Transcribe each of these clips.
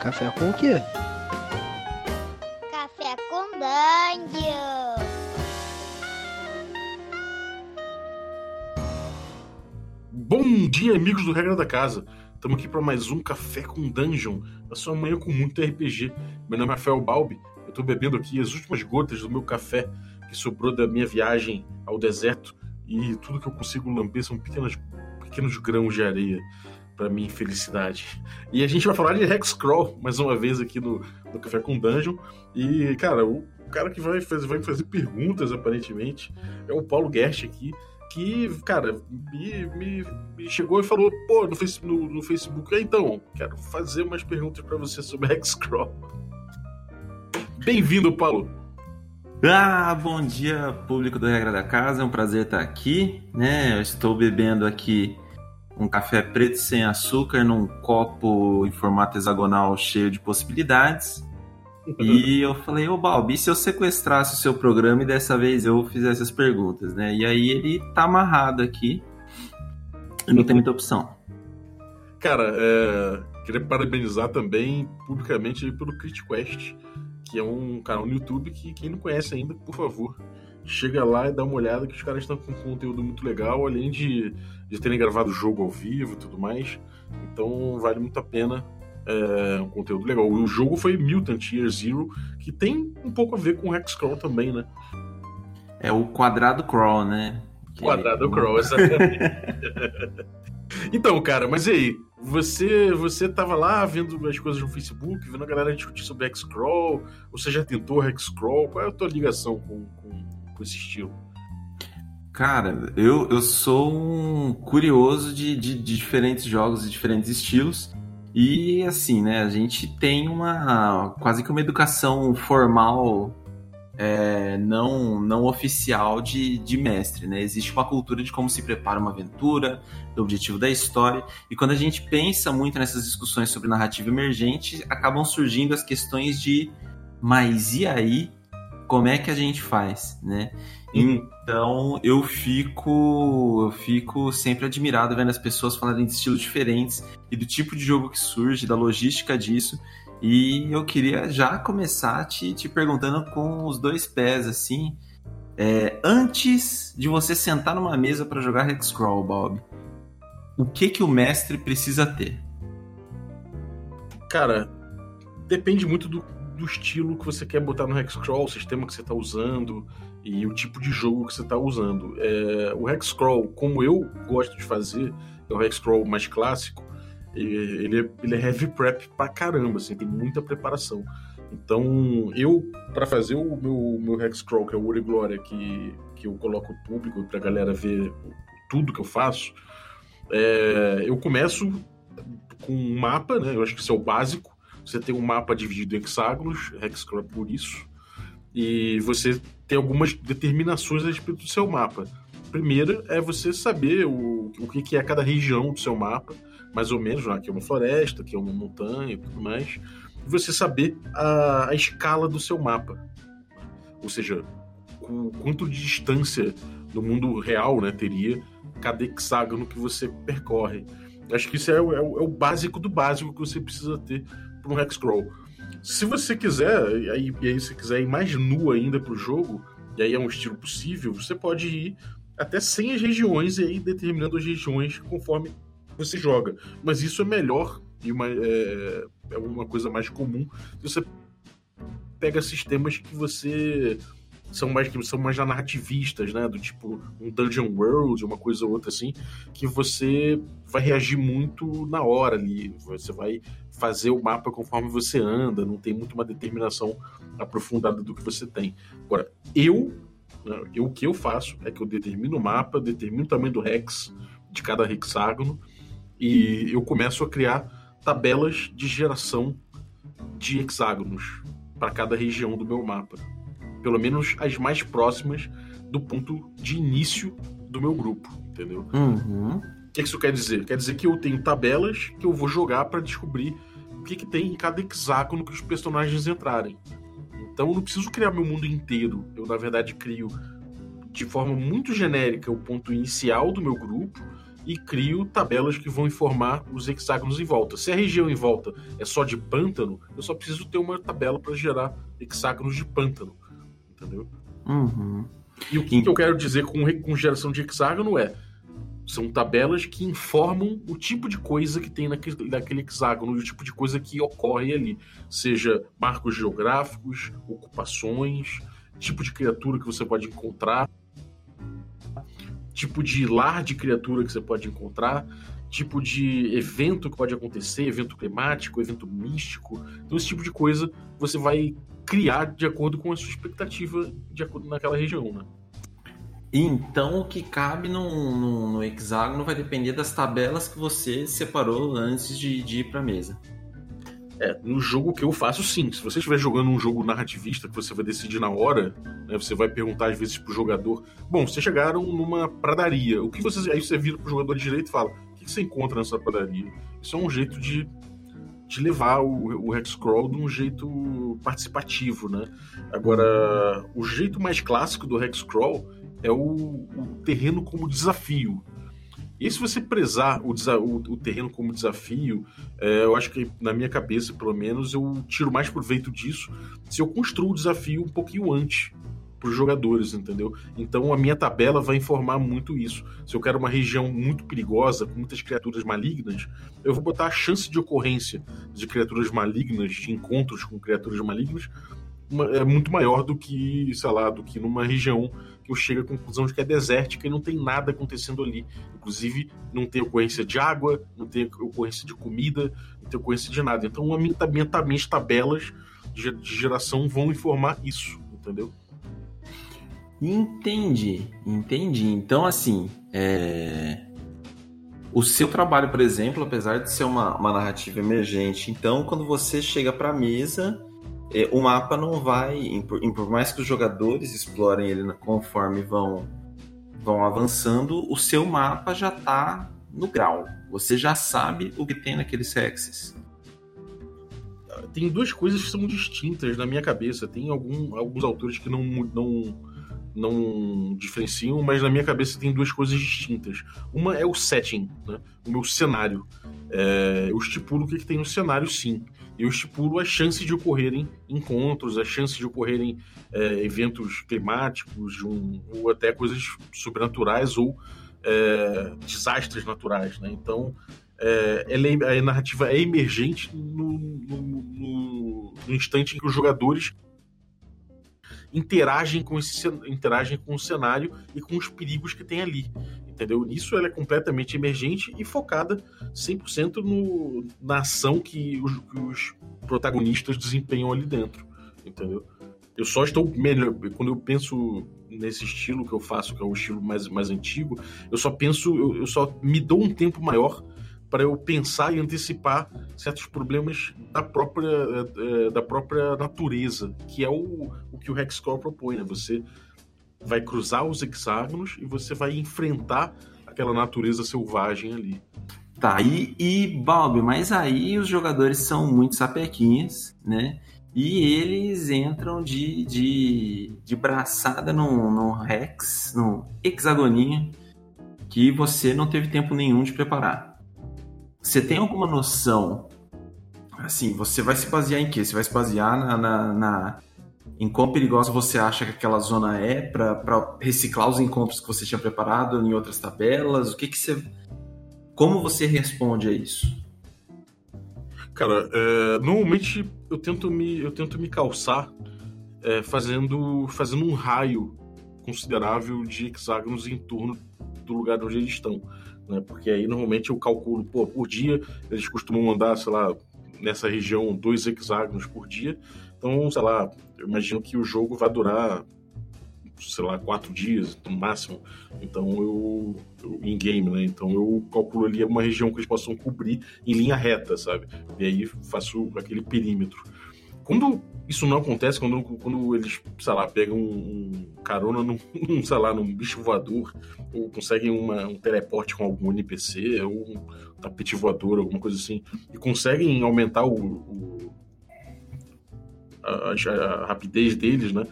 Café com o quê? Café com Dungeon. Bom dia, amigos do Regra da Casa. Estamos aqui para mais um Café com Dungeon, a sua manhã com muito RPG. Meu nome é Rafael Balbi, eu estou bebendo aqui as últimas gotas do meu café que sobrou da minha viagem ao deserto e tudo que eu consigo lamber são pequenos, pequenos grãos de areia para minha infelicidade. E a gente vai falar de Hexcrawl mais uma vez aqui no, no Café com Dungeon. E, cara, o cara que vai fazer, vai fazer perguntas, aparentemente, é o Paulo Guest aqui que, cara, me, me, me, chegou e falou, pô, no, face, no, no Facebook, então, quero fazer umas perguntas para você sobre Hexcrawl. Bem-vindo, Paulo. Ah, bom dia, público do Regra da Casa, é um prazer estar aqui, né? Eu estou bebendo aqui um café preto sem açúcar num copo em formato hexagonal cheio de possibilidades. E eu falei, ô Balbi, se eu sequestrasse o seu programa e dessa vez eu fizesse as perguntas, né? E aí ele tá amarrado aqui e não tem muita opção. Cara, é... queria parabenizar também publicamente pelo CritQuest, que é um canal no YouTube que quem não conhece ainda, por favor, chega lá e dá uma olhada que os caras estão com conteúdo muito legal, além de, de terem gravado o jogo ao vivo e tudo mais. Então vale muito a pena é, um conteúdo legal. O jogo foi Mutant Year Zero, que tem um pouco a ver com Hexcrawl também, né? É o quadrado crawl, né? Que... Quadrado crawl, exatamente. então, cara, mas e aí? Você, você tava lá vendo as coisas no Facebook, vendo a galera discutir sobre Hexcrawl? Você já tentou Hexcrawl? Qual é a tua ligação com, com, com esse estilo? Cara, eu, eu sou um curioso de, de, de diferentes jogos e diferentes estilos. E assim, né, a gente tem uma quase que uma educação formal é, não, não oficial de, de mestre, né? Existe uma cultura de como se prepara uma aventura, do objetivo da história, e quando a gente pensa muito nessas discussões sobre narrativa emergente, acabam surgindo as questões de mas e aí, como é que a gente faz, né? Então eu fico eu fico sempre admirado vendo as pessoas falarem de estilos diferentes e do tipo de jogo que surge, da logística disso. E eu queria já começar te, te perguntando com os dois pés, assim. É, antes de você sentar numa mesa para jogar Hexcrawl, Bob, o que que o mestre precisa ter? Cara, depende muito do, do estilo que você quer botar no Hexcrawl, o sistema que você está usando e o tipo de jogo que você está usando. É, o Hexcrawl, como eu gosto de fazer, é o Hexcrawl mais clássico, ele é, ele é heavy prep pra caramba, assim, tem muita preparação. Então, eu, para fazer o meu, meu Hexcrawl, que é o e Glória, que, que eu coloco público pra galera ver tudo que eu faço, é, eu começo com um mapa, né? Eu acho que isso é o básico. Você tem um mapa dividido em hexágonos, Hexcrawl por isso, e você tem algumas determinações a respeito do seu mapa. Primeira é você saber o, o que, é cada região do seu mapa, mais ou menos, aqui é uma floresta, aqui é uma montanha e tudo mais. E você saber a, a escala do seu mapa. Ou seja, o quanto de distância do mundo real né, teria cada hexágono que você percorre. Acho que isso é, é, é o básico do básico que você precisa ter para um Hexcrawl. Se você quiser, e aí, e aí se quiser ir mais nu ainda pro jogo, e aí é um estilo possível, você pode ir até 100 as regiões e aí determinando as regiões conforme você joga. Mas isso é melhor e uma, é, é uma coisa mais comum você pega sistemas que você são mais que são mais narrativistas, né, do tipo um Dungeon World, uma coisa ou outra assim, que você vai reagir muito na hora ali, você vai fazer o mapa conforme você anda, não tem muito uma determinação aprofundada do que você tem. Agora, eu, né, eu o que eu faço é que eu determino o mapa, determino o tamanho do hex de cada hexágono e eu começo a criar tabelas de geração de hexágonos para cada região do meu mapa pelo menos as mais próximas do ponto de início do meu grupo, entendeu? Uhum. O que isso quer dizer? Quer dizer que eu tenho tabelas que eu vou jogar para descobrir o que, que tem em cada hexágono que os personagens entrarem. Então eu não preciso criar meu mundo inteiro. Eu, na verdade, crio de forma muito genérica o ponto inicial do meu grupo e crio tabelas que vão informar os hexágonos em volta. Se a região em volta é só de pântano, eu só preciso ter uma tabela para gerar hexágonos de pântano. Entendeu? Uhum. E o que, que eu quero dizer com, com geração de hexágono é são tabelas que informam o tipo de coisa que tem naquele, naquele hexágono, o tipo de coisa que ocorre ali. Seja marcos geográficos, ocupações, tipo de criatura que você pode encontrar, tipo de lar de criatura que você pode encontrar, tipo de evento que pode acontecer, evento climático, evento místico. Então, esse tipo de coisa você vai criar de acordo com a sua expectativa de naquela região, né? Então, o que cabe no, no, no, hexágono vai depender das tabelas que você separou antes de, de ir para a mesa. É, no jogo que eu faço, sim. Se você estiver jogando um jogo narrativista que você vai decidir na hora, né, você vai perguntar às vezes pro jogador: Bom, vocês chegaram numa pradaria. O que vocês. Aí você vira pro jogador direito e fala: O que você encontra nessa pradaria? Isso é um jeito de, de levar o, o Hexcrawl de um jeito participativo, né? Agora, o jeito mais clássico do Hexcrawl é o, o terreno como desafio. E se você prezar o, o, o terreno como desafio, é, eu acho que na minha cabeça, pelo menos, eu tiro mais proveito disso se eu construo o desafio um pouquinho antes para os jogadores, entendeu? Então a minha tabela vai informar muito isso. Se eu quero uma região muito perigosa, com muitas criaturas malignas, eu vou botar a chance de ocorrência de criaturas malignas, de encontros com criaturas malignas, é muito maior do que, sei lá, do que numa região eu chego à conclusão de que é desértica e não tem nada acontecendo ali. Inclusive, não tem ocorrência de água, não tem ocorrência de comida, não tem ocorrência de nada. Então, minhas tabelas de, geração vão informar isso, entendeu? Entendi, entendi. Então, assim, é... o seu trabalho, por exemplo, apesar de ser uma, uma narrativa emergente, então, quando você chega para a mesa o mapa não vai, por mais que os jogadores explorem ele conforme vão, vão avançando, o seu mapa já está no grau. Você já sabe o que tem naqueles hexes. Tem duas coisas que são distintas na minha cabeça. Tem algum, alguns autores que não, não, não diferenciam, mas na minha cabeça tem duas coisas distintas. Uma é o setting, né? o meu cenário. É, eu estipulo o que, que tem no cenário, sim eu estipulo as chances de ocorrerem encontros, as chances de ocorrerem é, eventos climáticos, um, ou até coisas sobrenaturais ou é, desastres naturais. Né? Então, é, é, a narrativa é emergente no, no, no, no instante em que os jogadores interagem com esse interagem com o cenário e com os perigos que tem ali entendeu? Nisso ela é completamente emergente e focada 100% no, na ação que os, que os protagonistas desempenham ali dentro, entendeu? Eu só estou melhor. Quando eu penso nesse estilo que eu faço, que é o estilo mais, mais antigo, eu só penso, eu, eu só me dou um tempo maior para eu pensar e antecipar certos problemas da própria, é, da própria natureza, que é o, o que o Hexcore propõe, né? Você vai cruzar os hexágonos e você vai enfrentar aquela natureza selvagem ali. Tá, e, e Bob, mas aí os jogadores são muito sapequinhas, né? E eles entram de, de, de braçada no, no Rex, no hexagoninho, que você não teve tempo nenhum de preparar. Você tem alguma noção? Assim, você vai se basear em quê? Você vai se basear na, na, na em quão perigosa você acha que aquela zona é para reciclar os encontros que você tinha preparado em outras tabelas? O que, que você. Como você responde a isso? Cara, é, normalmente eu tento me, eu tento me calçar é, fazendo, fazendo um raio considerável de hexágonos em torno do lugar onde eles estão. Né? Porque aí normalmente eu calculo, pô, por dia eles costumam mandar, sei lá, nessa região dois hexágonos por dia. Então, sei lá, eu imagino que o jogo vai durar, sei lá, quatro dias no máximo. Então eu, eu em game, né? Então eu calculo ali uma região que eles possam cobrir em linha reta, sabe? E aí faço aquele perímetro. Quando isso não acontece, quando, quando eles, sei lá, pegam um, carona num, sei lá, num bicho voador, ou conseguem uma, um teleporte com algum NPC, ou um tapete voador, alguma coisa assim, e conseguem aumentar o, o a, a, rapidez deles, né?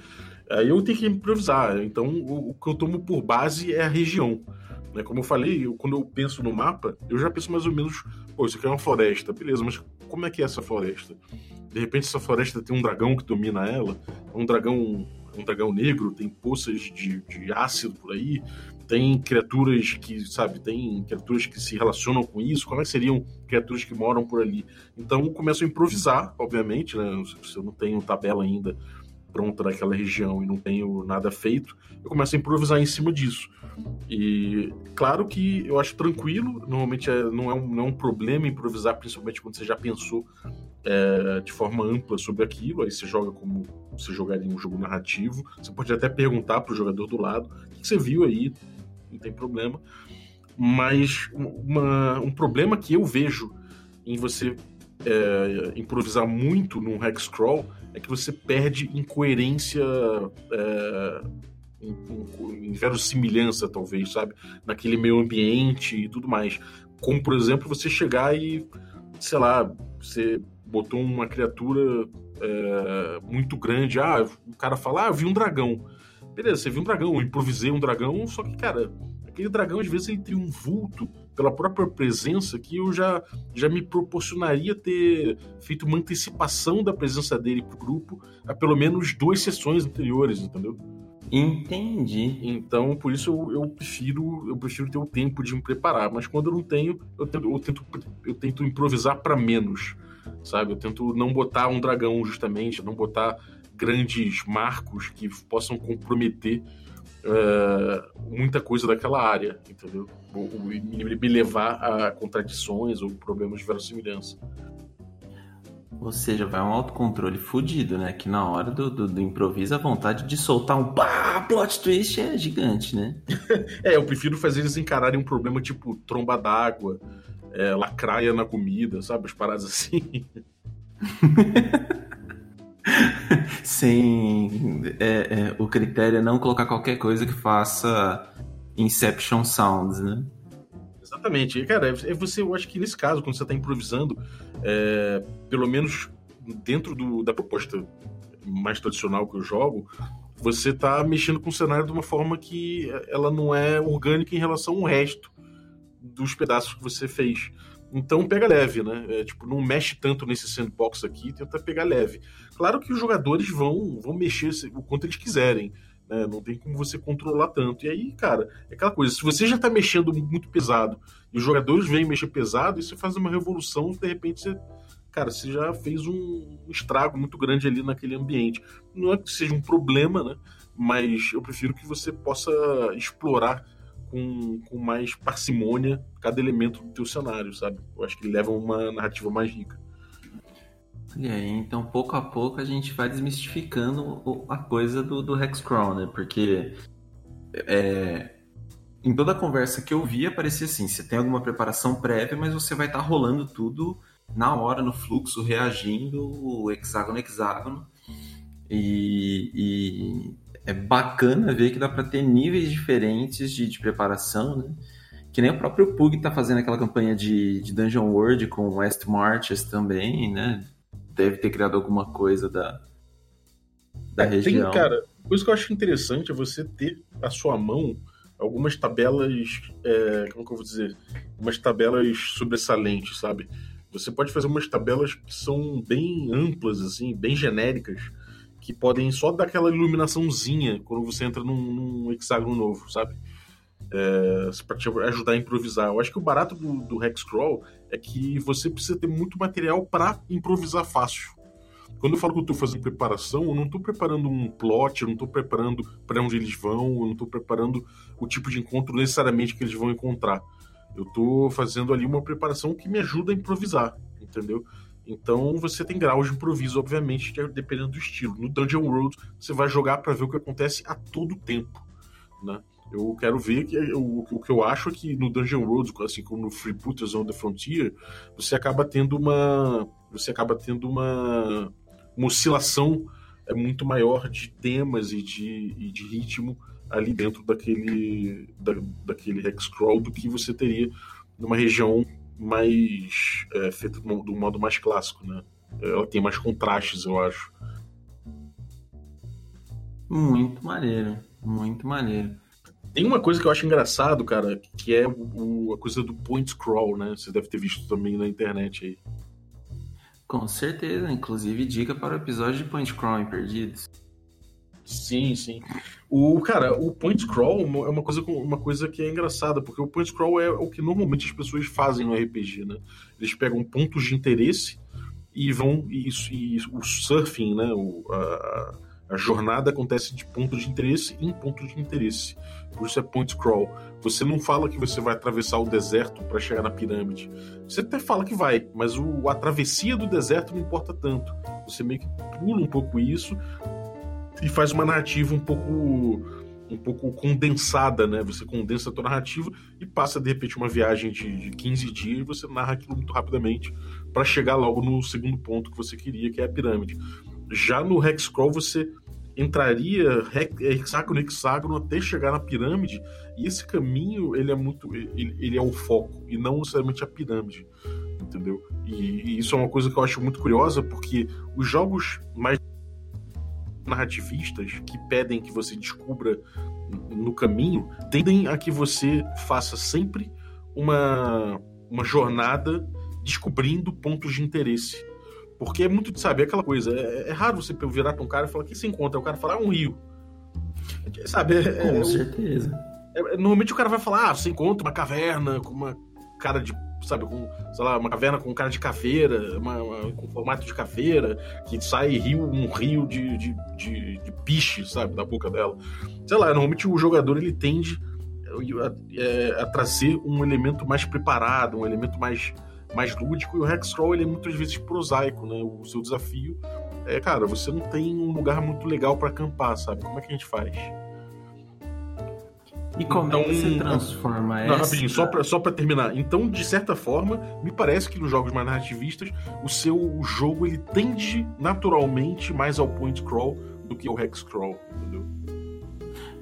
Aí eu tenho que improvisar. Então, o, o, que eu tomo por base é a região. Né? Como eu falei, eu, quando eu penso no mapa, eu já penso mais ou menos, pô, isso aqui é uma floresta, beleza, mas como é que é essa floresta? De repente essa floresta tem um dragão que domina ela, um dragão um dragão negro, tem poças de, de ácido por aí, tem criaturas que, sabe, tem criaturas que se relacionam com isso, como é que seriam criaturas que moram por ali? Então eu começo a improvisar, obviamente, né? Se eu não tenho tabela ainda pronta daquela região e não tenho nada feito, eu começo a improvisar em cima disso. E claro que eu acho tranquilo, normalmente é, não, é um, não é um problema improvisar, principalmente quando você já pensou é, de forma ampla sobre aquilo, aí você joga como você jogaria um jogo narrativo. Você pode até perguntar para o jogador do lado o que você viu aí, não tem problema. Mas uma, um problema que eu vejo em você é, improvisar muito num Hexcrawl é que você perde incoerência, é, em, em, em verossimilhança, talvez, sabe? Naquele meio ambiente e tudo mais. Como, por exemplo, você chegar e, sei lá, você botou uma criatura é, muito grande. Ah, o cara fala, ah, eu vi um dragão. Beleza, você viu um dragão, eu improvisei um dragão, só que, cara, aquele dragão, às vezes, ele tem um vulto pela própria presença que eu já, já me proporcionaria ter feito uma antecipação da presença dele pro grupo a pelo menos duas sessões anteriores, entendeu? Entendi. Então, por isso eu, eu, prefiro eu prefiro ter o tempo de me preparar. Mas quando eu não tenho, eu tento, eu tento, eu tento improvisar para menos, sabe? Eu tento não botar um dragão, justamente, não botar grandes marcos que possam comprometer uh, muita coisa daquela área, entendeu? Ou, ou me levar a contradições ou problemas de verossimilhança. Ou seja, vai um autocontrole fudido, né? Que na hora do, do, do, improviso a vontade de soltar um pá, plot twist é gigante, né? é, eu prefiro fazer eles encararem um problema tipo tromba d'água, é, lacraia na comida, sabe? As paradas assim. Sem. É, é, o critério é não colocar qualquer coisa que faça Inception Sounds, né? Exatamente. Cara, é você, eu acho que nesse caso, quando você está improvisando, é, pelo menos dentro do, da proposta mais tradicional que eu jogo, você está mexendo com o cenário de uma forma que ela não é orgânica em relação ao resto dos pedaços que você fez. Então pega leve, né? É, tipo, não mexe tanto nesse sandbox aqui, tenta pegar leve. Claro que os jogadores vão, vão mexer o quanto eles quiserem. Né? Não tem como você controlar tanto. E aí, cara, é aquela coisa, se você já tá mexendo muito pesado e os jogadores vêm mexer pesado, você faz uma revolução, de repente você. Cara, você já fez um estrago muito grande ali naquele ambiente. Não é que seja um problema, né? Mas eu prefiro que você possa explorar com, com mais parcimônia cada elemento do teu cenário, sabe? Eu acho que ele leva uma narrativa mais rica. E aí, então, pouco a pouco, a gente vai desmistificando a coisa do, do né? Porque é, em toda a conversa que eu via, parecia assim, você tem alguma preparação prévia, mas você vai estar tá rolando tudo na hora, no fluxo, reagindo, hexágono, hexágono. E, e é bacana ver que dá para ter níveis diferentes de, de, preparação, né? Que nem o próprio Pug tá fazendo aquela campanha de, de Dungeon World com West Marches também, né? Deve ter criado alguma coisa da, da é, região. Tem, cara, coisa que eu acho interessante é você ter à sua mão algumas tabelas, é, como que eu vou dizer? Umas tabelas sobressalentes, sabe? Você pode fazer umas tabelas que são bem amplas, assim, bem genéricas, que podem só dar aquela iluminaçãozinha quando você entra num, num hexágono novo, sabe? É, para te ajudar a improvisar. Eu acho que o barato do, do Hexcrawl é que você precisa ter muito material para improvisar fácil. Quando eu falo que eu estou fazendo preparação, eu não estou preparando um plot, eu não estou preparando para onde eles vão, eu não estou preparando o tipo de encontro necessariamente que eles vão encontrar. Eu estou fazendo ali uma preparação que me ajuda a improvisar, entendeu? Então você tem graus de improviso, obviamente, dependendo do estilo. No Dungeon World, você vai jogar para ver o que acontece a todo tempo, né? Eu quero ver que eu, o que eu acho é que no Dungeon World, assim como no Freebooters on the Frontier, você acaba tendo uma você acaba tendo uma, uma oscilação é muito maior de temas e de, e de ritmo ali dentro daquele da, daquele hexcrawl do que você teria numa região mais é, feita do, do modo mais clássico, né? Ela tem mais contrastes, eu acho. Muito maneiro, muito maneiro. Tem uma coisa que eu acho engraçado, cara, que é o, a coisa do point scroll, né? Você deve ter visto também na internet aí. Com certeza, inclusive dica para o episódio de point scroll Perdidos. Sim, sim. O cara, o point scroll é uma coisa, uma coisa que é engraçada, porque o point scroll é o que normalmente as pessoas fazem no RPG, né? Eles pegam pontos de interesse e vão e, e o surfing, né? O, a, a jornada acontece de ponto de interesse em ponto de interesse. Por isso é point scroll. Você não fala que você vai atravessar o deserto para chegar na pirâmide. Você até fala que vai, mas o, a travessia do deserto não importa tanto. Você meio que pula um pouco isso e faz uma narrativa um pouco um pouco condensada, né? Você condensa a tua narrativa e passa de repente uma viagem de, de 15 dias e você narra aquilo muito rapidamente para chegar logo no segundo ponto que você queria, que é a pirâmide. Já no Hexcrawl você entraria hexágono hexágono até chegar na pirâmide e esse caminho ele é muito ele, ele é o foco e não necessariamente a pirâmide entendeu e, e isso é uma coisa que eu acho muito curiosa porque os jogos mais narrativistas que pedem que você descubra no caminho tendem a que você faça sempre uma, uma jornada descobrindo pontos de interesse. Porque é muito, sabe, é aquela coisa. É, é raro você virar pra um cara e falar: o que você encontra? O cara fala: ah, um rio. Sabe? É, Com é, certeza. É, normalmente o cara vai falar: ah, você encontra uma caverna com uma cara de sabe, com, sei lá, uma caverna com cara de caveira, uma, uma, com formato de caveira, que sai rio, um rio de, de, de, de piche, sabe, da boca dela. Sei lá, normalmente o jogador ele tende a, a, é, a trazer um elemento mais preparado, um elemento mais, mais lúdico, e o Hexcrawl ele é muitas vezes prosaico, né? O seu desafio é, cara, você não tem um lugar muito legal para acampar, sabe? Como é que a gente faz? E como então, você transforma não, essa... Rapidinho, só pra, só pra terminar. Então, de certa forma, me parece que nos jogos mais narrativistas, o seu jogo ele tende naturalmente mais ao point crawl do que ao hex crawl, entendeu?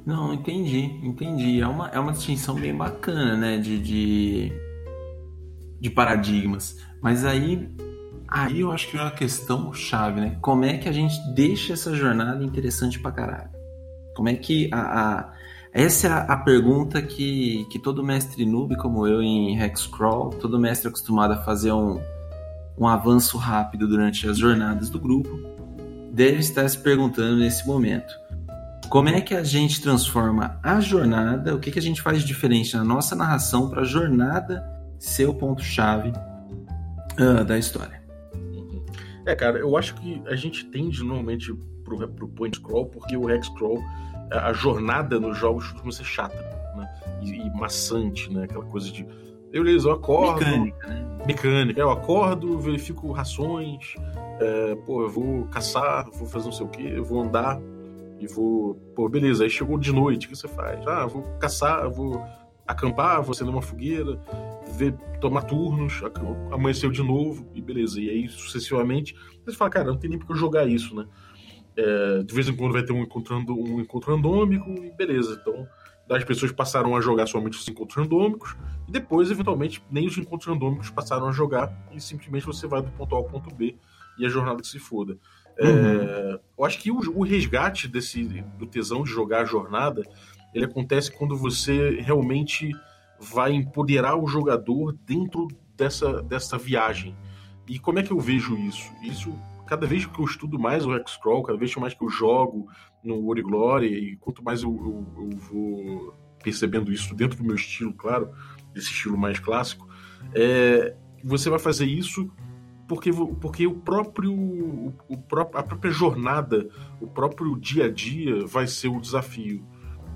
Não, entendi, entendi. É uma, é uma distinção bem bacana, né? De, de, de paradigmas. Mas aí, aí eu acho que é uma questão chave, né? Como é que a gente deixa essa jornada interessante pra caralho? Como é que a, a essa é a pergunta que, que todo mestre noob como eu em Hexcrawl, todo mestre acostumado a fazer um, um avanço rápido durante as jornadas do grupo, deve estar se perguntando nesse momento. Como é que a gente transforma a jornada, o que, que a gente faz de diferente na nossa narração para a jornada ser o ponto-chave uh, da história? É, cara, eu acho que a gente tende normalmente pro, pro point scroll, porque o hex scroll a jornada nos jogos costuma ser chata, né? E, e maçante, né? Aquela coisa de. Eu, eu acordo. Mecânica, né? Mecânica. Eu acordo, verifico rações, é, pô, eu vou caçar, vou fazer não sei o quê, eu vou andar e vou. Pô, beleza, aí chegou de noite, o que você faz? Ah, vou caçar, vou acampar, vou acender uma fogueira, ver, tomar turnos, amanheceu de novo, e beleza. E aí, sucessivamente, você fala, cara, não tem nem porque eu jogar isso, né? É, de vez em quando vai ter um encontrando um encontro randômico e beleza. Então, as pessoas passaram a jogar somente os encontros randômicos e depois, eventualmente, nem os encontros randômicos passaram a jogar e simplesmente você vai do ponto A ao ponto B e a jornada que se foda. É, uhum. É, eu acho que o, o, resgate desse do tesão de jogar a jornada ele acontece quando você realmente vai empoderar o jogador dentro dessa, dessa viagem. E como é que eu vejo isso? Isso cada vez que eu estudo mais o Hexcrawl, cada vez mais que eu jogo no Origlory, e quanto mais eu, eu, eu, vou percebendo isso dentro do meu estilo, claro, desse estilo mais clássico, é, você vai fazer isso porque, porque o próprio, o, o, a própria jornada, o próprio dia a dia vai ser o desafio,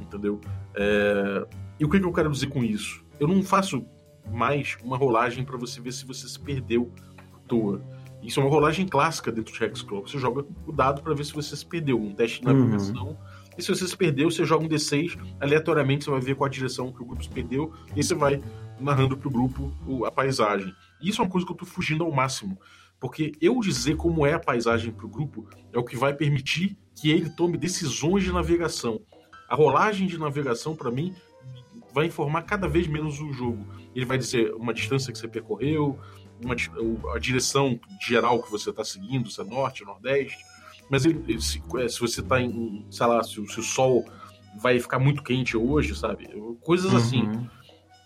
entendeu? É, e o que, que eu quero dizer com isso? Eu não faço mais uma rolagem para você ver se você se perdeu à toa isso é uma rolagem clássica dentro de Hexcrawl. Você joga o dado para ver se você se perdeu. Um teste na navegação. Uhum. E se você se perdeu, você joga um D6. Aleatoriamente, você vai ver qual a direção que o grupo se perdeu. E você vai narrando pro grupo a paisagem. E isso é uma coisa que eu tô fugindo ao máximo. Porque eu dizer como é a paisagem pro grupo é o que vai permitir que ele tome decisões de navegação. A rolagem de navegação, para mim, vai informar cada vez menos o jogo. Ele vai dizer uma distância que você percorreu, uma, a direção geral que você está seguindo, se é norte, nordeste, mas ele, se, é, se, você está em, sei lá, se, se, o sol vai ficar muito quente hoje, sabe? Coisas assim. Uhum.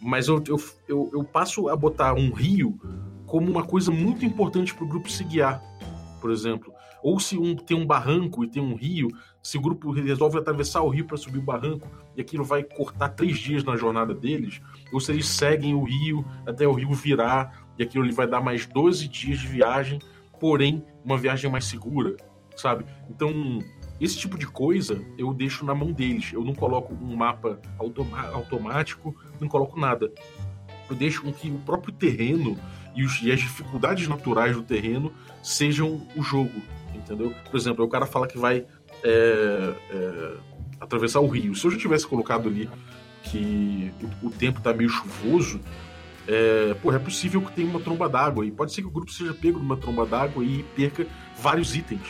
Mas eu, eu, eu, eu passo a botar um rio como uma coisa muito importante para o grupo se guiar, por exemplo. Ou se um, tem um barranco e tem um rio, se o grupo resolve atravessar o rio para subir o barranco e aquilo vai cortar três dias na jornada deles, ou se eles seguem o rio até o rio virar e aquilo vai dar mais 12 dias de viagem, porém uma viagem mais segura, sabe? Então, esse tipo de coisa eu deixo na mão deles. Eu não coloco um mapa automático, não coloco nada. Eu deixo com que o próprio terreno e, os, e as dificuldades naturais do terreno sejam o jogo, entendeu? Por exemplo, o cara fala que vai é, é, atravessar o rio. Se eu já tivesse colocado ali que o, o tempo tá meio chuvoso, é, porra, é possível que tenha uma tromba d'água. E pode ser que o grupo seja pego numa tromba d'água e perca vários itens.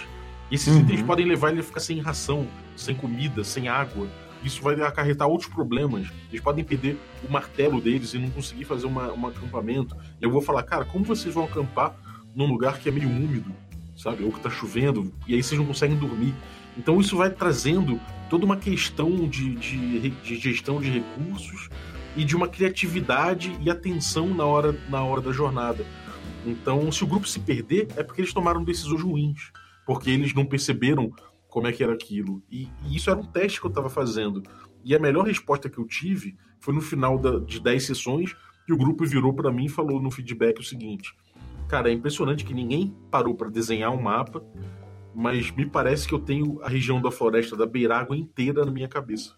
E esses Uhum. itens podem levar ele a ficar sem ração, sem comida, sem água. Isso vai acarretar outros problemas. Eles podem perder o martelo deles e não conseguir fazer uma, um acampamento. E eu vou falar, cara, como vocês vão acampar num lugar que é meio úmido, sabe? Ou que tá chovendo, e aí vocês não conseguem dormir. Então isso vai trazendo toda uma questão de, de, de gestão de recursos e de uma criatividade e atenção na hora, na hora da jornada. Então, se o grupo se perder, é porque eles tomaram decisões ruins, porque eles não perceberam como é que era aquilo. E, e isso era um teste que eu estava fazendo. E a melhor resposta que eu tive foi no final da, de 10 sessões, que o grupo virou para mim e falou no feedback o seguinte: Cara, é impressionante que ninguém parou para desenhar um mapa, mas me parece que eu tenho a região da floresta da Beiragua inteira na minha cabeça.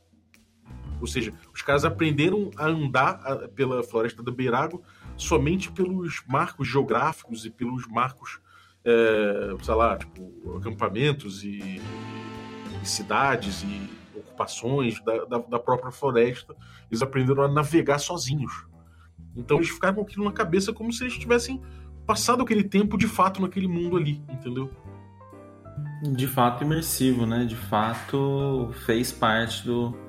Ou seja, os caras aprenderam a andar pela floresta da Beirago somente pelos marcos geográficos e pelos marcos, é, sei lá, tipo, acampamentos e, e cidades e ocupações da, da, da própria floresta. Eles aprenderam a navegar sozinhos. Então eles ficaram com aquilo na cabeça como se eles tivessem passado aquele tempo de fato naquele mundo ali, entendeu? De fato imersivo, né? De fato fez parte do.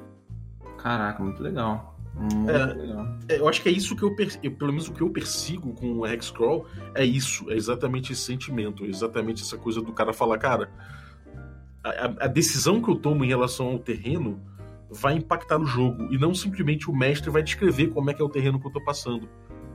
Caraca, muito legal. Muito É. legal. É, eu acho que é isso que eu, eu- pelo menos o que eu persigo com o Hexcrawl é isso, é exatamente esse sentimento, é exatamente essa coisa do cara falar, cara, a, a- decisão que eu tomo em relação ao terreno vai impactar no jogo e não simplesmente o mestre vai descrever como é que é o terreno que eu tô passando,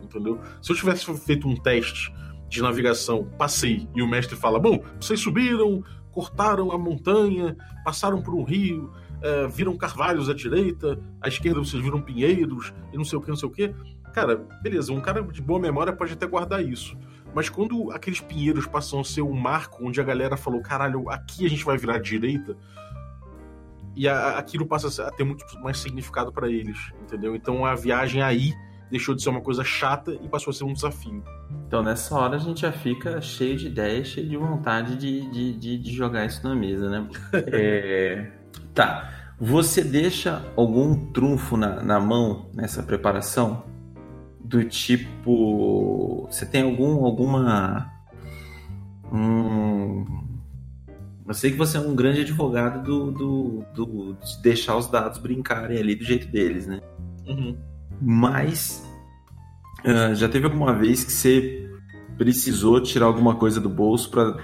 entendeu? Se eu tivesse feito um teste de navegação, passei e o mestre fala, bom, vocês subiram, cortaram a montanha, passaram por um rio, é, viram carvalhos à direita, à esquerda vocês viram pinheiros e não sei o que, não sei o que. Cara, beleza, um cara de boa memória pode até guardar isso. Mas quando aqueles pinheiros passam a ser um marco onde a galera falou, caralho, aqui a gente vai virar à direita, e a- aquilo passa a ter muito mais significado pra eles, entendeu? Então a viagem aí deixou de ser uma coisa chata e passou a ser um desafio. Então nessa hora a gente já fica cheio de ideias, cheio de vontade de, de, de, de jogar isso na mesa, né? É, Tá. Você deixa algum trunfo na, na mão nessa preparação? Do tipo. Você tem algum, alguma. Hum, eu sei que você é um grande advogado do, do, do- de deixar os dados brincarem ali do jeito deles, né? Uhum. Mas ah, já teve alguma vez que você precisou tirar alguma coisa do bolso para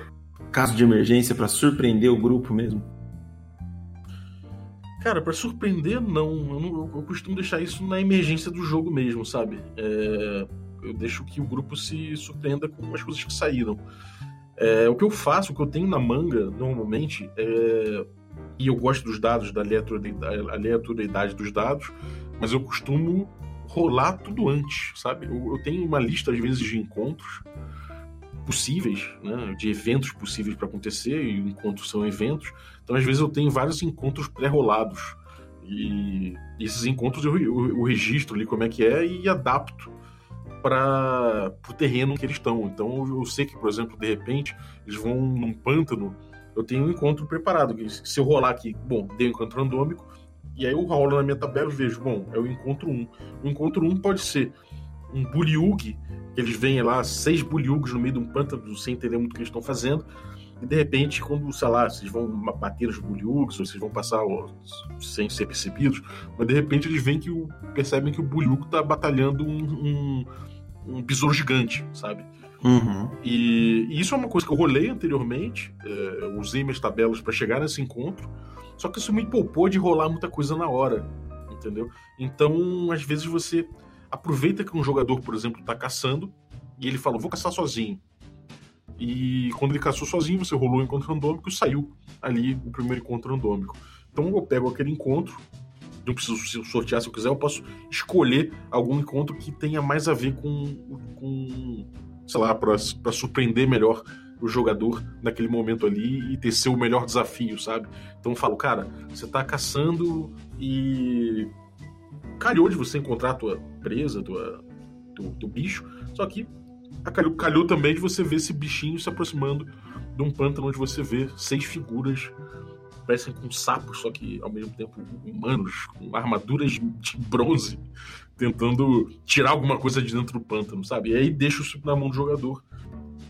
caso de emergência para surpreender o grupo mesmo? Cara, pra surpreender, não. Eu, não- eu costumo deixar isso na emergência do jogo mesmo, sabe? É, eu deixo que o grupo se surpreenda com as coisas que saíram. É, o que eu faço, o que eu tenho na manga, normalmente, é, e eu gosto dos dados, da aleatoriedade dos dados, mas eu costumo rolar tudo antes, sabe? Eu, eu tenho uma lista, às vezes, de encontros possíveis, né? De eventos possíveis para acontecer, e encontros são eventos. Então, às vezes, eu tenho vários encontros pré-rolados. E esses encontros eu, eu, eu registro ali como é que é e adapto para o terreno que eles estão. Então, eu sei que, por exemplo, de repente, eles vão num pântano, eu tenho um encontro preparado. Se eu rolar aqui, bom, dei um encontro randômico, e aí eu rolo na minha tabela e vejo, bom, é o encontro 1. O encontro 1 pode ser um buliug, que eles veem lá seis buliugs no meio de um pântano sem entender muito o que eles estão fazendo. E de repente, quando, sei lá, vocês vão bater os buliugs, ou vocês vão passar ó, sem ser percebidos, mas de repente eles veem que o, percebem que o buliug tá batalhando um, um, um besouro gigante, sabe? Uhum. E, e, isso é uma coisa que eu rolei anteriormente, é, usei minhas tabelas para chegar nesse encontro, só que isso me poupou de rolar muita coisa na hora, entendeu? Então, às vezes você aproveita que um jogador, por exemplo, está caçando e ele fala, vou caçar sozinho. E quando ele caçou sozinho, você rolou o encontro randômico e saiu ali o primeiro encontro randômico. Então eu pego aquele encontro, não preciso sortear se eu quiser, eu posso escolher algum encontro que tenha mais a ver com, com sei lá, para surpreender melhor o jogador naquele momento ali e ter seu melhor desafio, sabe? Então eu falo, cara, você tá caçando e calhou de você encontrar a tua presa, tua, teu, teu bicho, só que calhou, calhou também de você ver esse bichinho se aproximando de um pântano onde você vê seis figuras parecem com sapos, só que ao mesmo tempo humanos, com armaduras de bronze, tentando tirar alguma coisa de dentro do pântano, sabe? E aí deixa isso na mão do jogador,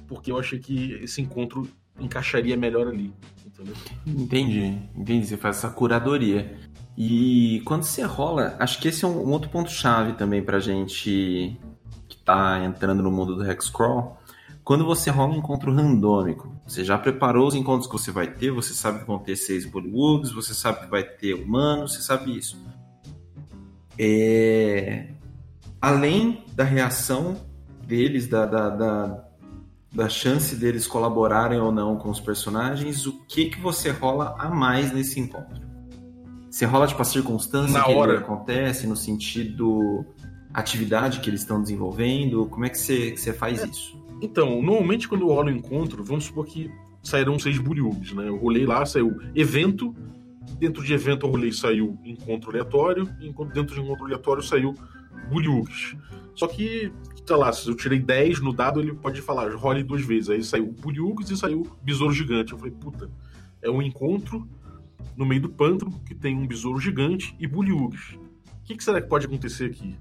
porque eu achei que esse encontro encaixaria melhor ali, entendeu? Entendi, entendi. Você faz essa curadoria. E quando você rola, acho que esse é um, outro ponto-chave também pra gente que tá entrando no mundo do Hexcrawl. Quando você rola um encontro randômico, você já preparou os encontros que você vai ter, você sabe que vão ter seis Bullywugs, você sabe que vai ter humanos, você sabe isso. É... Além da reação deles, da, da, da, da chance deles colaborarem ou não com os personagens, o que, que você rola a mais nesse encontro? Você rola tipo a circunstância Na que hora. acontece, no sentido atividade que eles estão desenvolvendo? Como é que você, faz isso? Então, normalmente quando eu rolo o encontro, vamos supor que sairão seis buriubs, né? Eu rolei lá, saiu evento, dentro de evento eu rolei saiu encontro aleatório, e dentro de encontro aleatório saiu buriugs. Só que, sei lá, se eu tirei 10 no dado, ele pode falar, role duas vezes. Aí saiu buriugs e saiu besouro gigante. Eu falei, puta, é um encontro no meio do pântano que tem um besouro gigante e buriugs. O que, que será que pode acontecer aqui?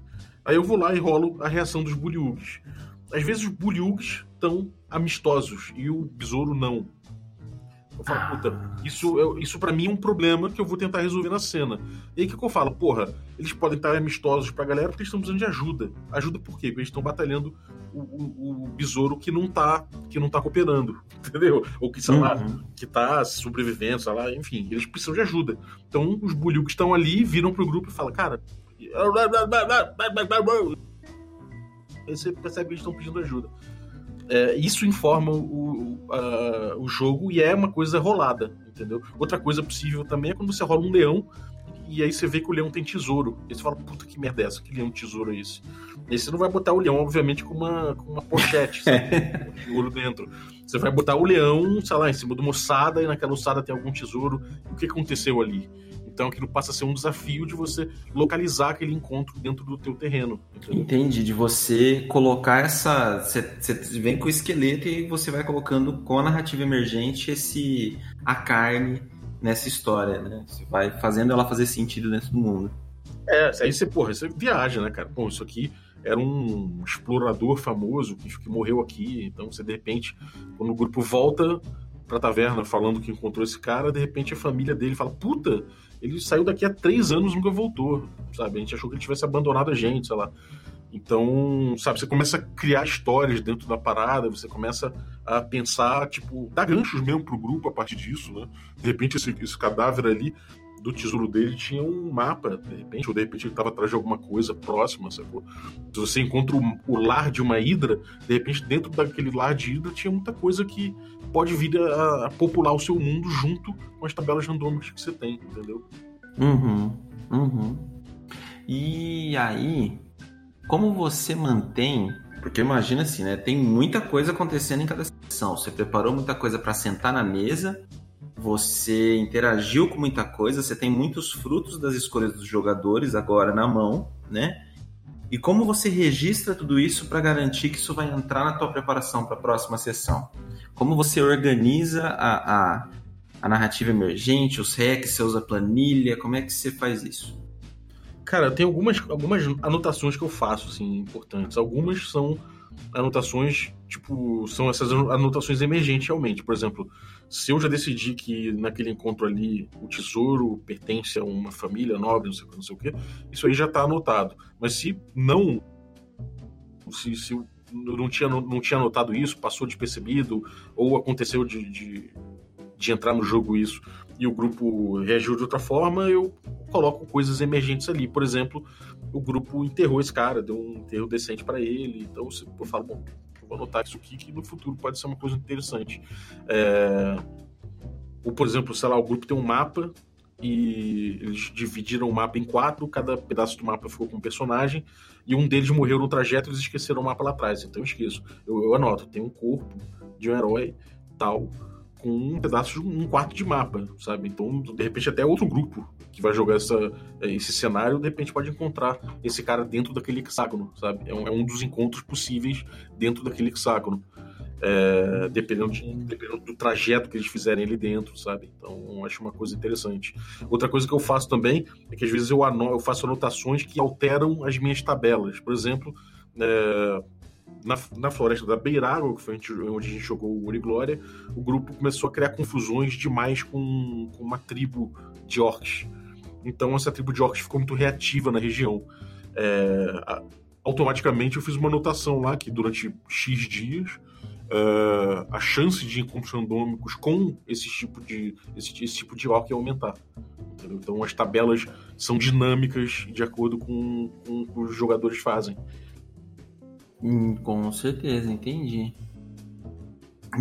Aí eu vou lá e rolo a reação dos buriugs às vezes os bullyugs estão amistosos e o besouro não. Eu falo, ah. puta, isso, isso para mim é um problema que eu vou tentar resolver na cena. E aí o que, que eu falo? Porra, eles podem estar amistosos pra galera porque eles estão precisando de ajuda. Ajuda por quê? Porque eles estão batalhando o, o, o, besouro que não tá que não tá cooperando, entendeu? Ou que, sei uhum. lá, que tá sobrevivendo, sei lá, enfim, eles precisam de ajuda. Então os bullyugs estão ali, viram pro grupo e falam, cara você percebe que eles estão pedindo ajuda. É, isso informa o, a, o jogo e é uma coisa rolada, entendeu? Outra coisa possível também é quando você rola um leão e aí você vê que o leão tem tesouro. E você fala, puta que merda é essa? Que leão tesouro é esse? E aí você não vai botar o leão, obviamente, com uma, com uma pochete, tesouro dentro. Você vai botar o leão, sei lá, em cima de uma ossada e naquela ossada tem algum tesouro. O que aconteceu ali? Então aquilo passa a ser um desafio de você localizar aquele encontro dentro do teu terreno. Entendeu? Entendi, de você colocar essa. Você, vem com o esqueleto e você vai colocando com a narrativa emergente esse a carne nessa história, né? Você vai fazendo ela fazer sentido dentro do mundo. É, aí você, porra, você viaja, né, cara? Pô, isso aqui era um explorador famoso que, que morreu aqui, então você de repente, quando o grupo volta pra taverna falando que encontrou esse cara, de repente a família dele fala: Puta, ele saiu daqui há três anos nunca voltou, sabe? A gente achou que ele tivesse abandonado a gente, sei lá. Então, sabe, você começa a criar histórias dentro da parada, você começa a pensar, tipo, dar ganchos mesmo pro grupo a partir disso, né? De repente, esse, esse cadáver ali do tesouro dele tinha um mapa, de repente, ou de repente ele estava atrás de alguma coisa próxima, sacou? Se você encontra o, o, lar de uma hidra, de repente, dentro daquele lar de hidra tinha muita coisa que pode vir a, a popular o seu mundo junto com as tabelas randômicas que você tem, entendeu? Uhum, uhum. E aí, como você mantém. Porque imagina assim, né? Tem muita coisa acontecendo em cada sessão. Você preparou muita coisa para sentar na mesa, você interagiu com muita coisa, você tem muitos frutos das escolhas dos jogadores agora na mão, né? E como você registra tudo isso para garantir que isso vai entrar na tua preparação para a próxima sessão? Como você organiza a, a, a narrativa emergente, os hacks, você usa planilha, como é que você faz isso? Cara, tem algumas, algumas anotações que eu faço, assim, importantes. Algumas são anotações, tipo, são essas anotações emergentes realmente. Por exemplo, se eu já decidi que naquele encontro ali o tesouro pertence a uma família nobre, não sei, não sei o quê, isso aí já está anotado. Mas se não. Se, se não tinha, não tinha notado isso, passou despercebido, ou aconteceu de, de, de entrar no jogo isso e o grupo reagiu de outra forma, eu coloco coisas emergentes ali. Por exemplo, o grupo enterrou esse cara, deu um enterro decente para ele. Então eu falo, bom, vou anotar isso aqui que no futuro pode ser uma coisa interessante. É... Ou, por exemplo, sei lá, o grupo tem um mapa e eles dividiram o mapa em quatro, cada pedaço do mapa ficou com um personagem, e um deles morreu no trajeto e eles esqueceram o mapa lá atrás. Então eu esqueço. Eu, eu anoto, tem um corpo de um herói tal com um pedaço, um quarto de mapa, sabe? Então, de repente, até outro grupo que vai jogar essa, esse cenário, de repente pode encontrar esse cara dentro daquele hexágono, sabe? É um, é um dos encontros possíveis dentro daquele hexágono. É, dependendo, de, dependendo, do trajeto que eles fizerem ali dentro, sabe? Então, acho uma coisa interessante. Outra coisa que eu faço também é que às vezes eu, eu faço anotações que alteram as minhas tabelas. Por exemplo, é, na, na floresta da Beirago, que foi onde a gente jogou o Uniglória, o grupo começou a criar confusões demais com, com uma tribo de orcs. Então essa tribo de orcs ficou muito reativa na região. É, automaticamente eu fiz uma anotação lá que durante X dias é, a chance de encontros randômicos com esse tipo de, esse, esse tipo de ia aumentar. Entendeu? Então as tabelas são dinâmicas de acordo com, com o que os jogadores fazem. Hum, com certeza, entendi.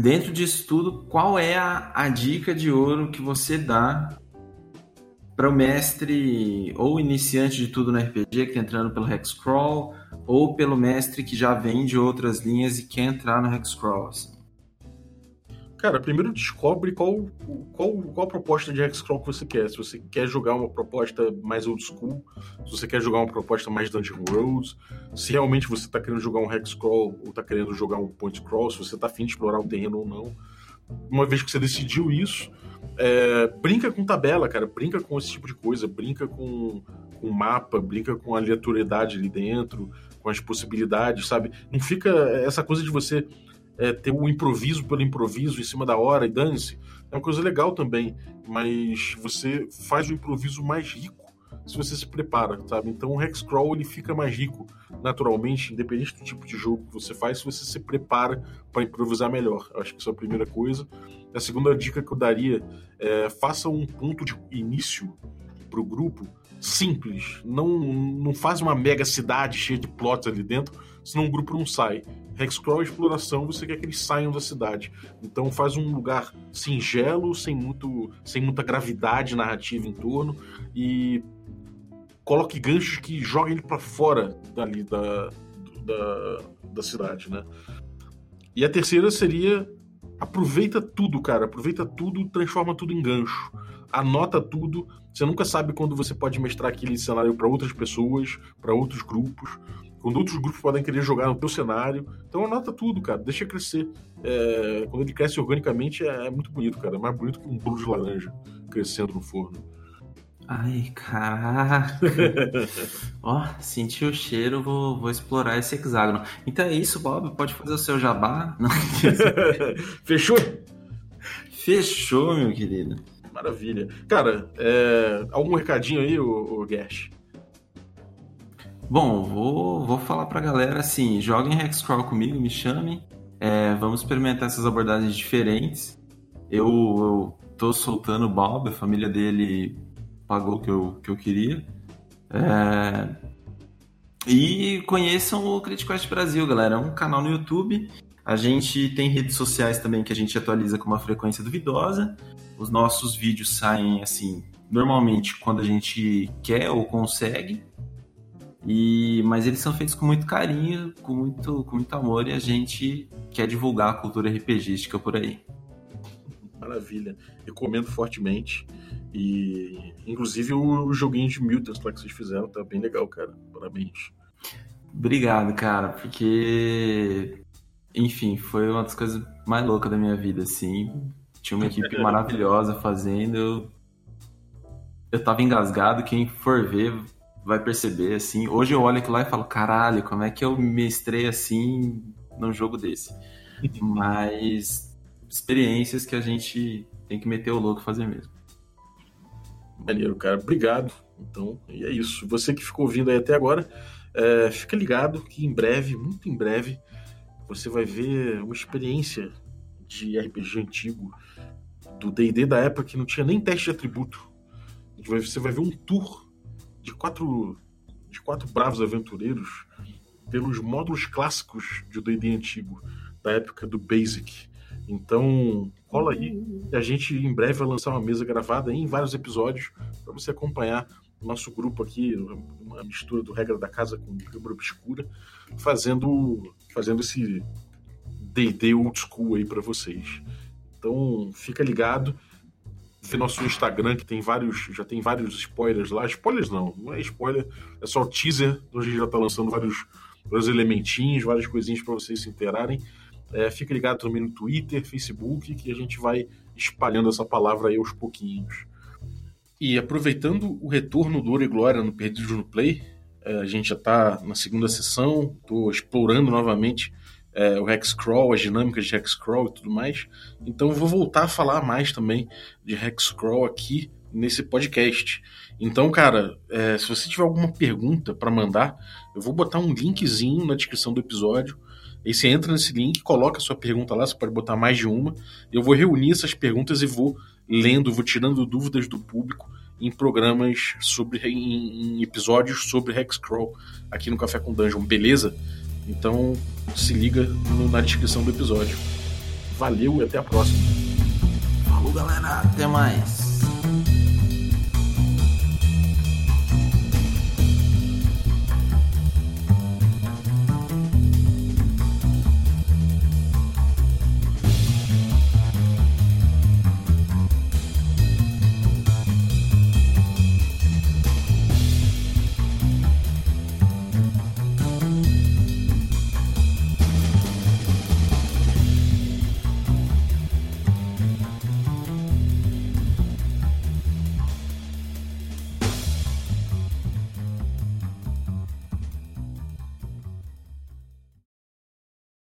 Dentro disso tudo, qual é a, a dica de ouro que você dá para o mestre ou iniciante de tudo no RPG que está entrando pelo Hexcrawl, ou pelo mestre que já vem de outras linhas e quer entrar no Hexcrawl? Assim? Cara, primeiro descobre qual, qual, qual proposta de Hexcrawl que você quer. Se você quer jogar uma proposta mais old school, se você quer jogar uma proposta mais Dungeon Roads, se realmente você está querendo jogar um Hexcrawl ou está querendo jogar um Point Crawl, se você está afim de explorar o terreno ou não. Uma vez que você decidiu isso, é, brinca com tabela, cara, brinca com esse tipo de coisa, brinca com, com mapa, brinca com a aleatoriedade ali dentro, com as possibilidades, sabe? Não fica essa coisa de você é, ter o improviso pelo improviso em cima da hora e dane-se. É uma coisa legal também, mas você faz o improviso mais rico se você se prepara, sabe? Então o Hexcrawl ele fica mais rico naturalmente, independente do tipo de jogo que você faz, se você se prepara para improvisar melhor. Eu acho que isso é a primeira coisa. A segunda dica que eu daria é faça um ponto de início para o grupo simples. Não, não faz uma mega cidade cheia de plots ali dentro, senão o grupo não sai. Hexcrawl é exploração, você quer que eles saiam da cidade. Então faz um lugar singelo, sem, muito, sem muita gravidade narrativa em torno e coloque ganchos que joguem ele para fora dali da, da, da cidade, né? E a terceira seria aproveita tudo, cara. Aproveita tudo, transforma tudo em gancho. Anota tudo. Você nunca sabe quando você pode mestrar aquele cenário para outras pessoas, para outros grupos quando outros grupos podem querer jogar no teu cenário. Então anota tudo, cara, deixa crescer. É, quando ele cresce organicamente é, é, muito bonito, cara. É mais bonito que um bolo de laranja crescendo no forno. Ai, caraca. Ó, senti o cheiro, vou, vou explorar esse hexágono. Então é isso, Bob. Pode fazer o seu jabá. Fechou? Fechou, meu querido. Maravilha. Cara, é, algum recadinho aí, o, o Gash? Bom, vou, vou falar pra galera assim: joguem Hexcrawl comigo, me chamem. É, vamos experimentar essas abordagens diferentes. Eu, eu tô soltando o Bob, a família dele pagou o que eu, que eu queria. É... E conheçam o CriticQuest Brasil, galera. É um canal no YouTube. A gente tem redes sociais também que a gente atualiza com uma frequência duvidosa. Os nossos vídeos saem assim, normalmente quando a gente quer ou consegue. E, mas eles são feitos com muito carinho, com muito, com muito amor e a gente quer divulgar a cultura RPGística por aí. Maravilha. Recomendo fortemente. E inclusive o, joguinho de Mutants lá que vocês fizeram tá bem legal, cara. Parabéns. Obrigado, cara, porque enfim, foi uma das coisas mais loucas da minha vida, assim. Tinha uma equipe maravilhosa fazendo. Eu, eu tava engasgado, quem for ver vai perceber, assim. Hoje eu olho aquilo lá e falo, caralho, como é que eu mestrei assim num jogo desse? Mas experiências que a gente tem que meter o louco e fazer mesmo. Maneiro, cara. Obrigado. Então, e é isso. Você que ficou ouvindo aí até agora, é, fica ligado que em breve, muito em breve, você vai ver uma experiência de RPG antigo, do D&D da época que não tinha nem teste de atributo. Você vai ver um tour de quatro, de quatro bravos aventureiros pelos módulos clássicos de D&D antigo, da época do Basic. Então, cola aí e a gente em breve vai lançar uma mesa gravada em vários episódios para você acompanhar o nosso grupo aqui, uma mistura do Regra da Casa com Câmara Obscura, fazendo, fazendo esse D&D old school aí para vocês. Então, fica ligado. Vê nosso Instagram que tem vários, já tem vários spoilers lá. Spoilers não, não é spoiler, é só teaser, onde a gente já tá lançando vários, vários elementinhos, várias coisinhas para vocês se interarem. É, fica ligado também no Twitter, Facebook, que a gente vai espalhando essa palavra aí aos pouquinhos. E aproveitando o retorno do Ouro e Glória no Perdido no Play, é, a gente já está na segunda sessão, estou explorando novamente é, o Hexcrawl, as dinâmicas de Hexcrawl e tudo mais. Então vou voltar a falar mais também de Hexcrawl aqui nesse podcast. Então, cara, é, se você tiver alguma pergunta para mandar, eu vou botar um linkzinho na descrição do episódio Aí você entra nesse link, coloca a sua pergunta lá, você pode botar mais de uma. Eu vou reunir essas perguntas e vou lendo, vou tirando dúvidas do público em programas sobre em, episódios sobre Hexcrawl aqui no Café com Dungeon, beleza? Então se liga no, na descrição do episódio. Valeu e até a próxima. Falou, galera, até mais.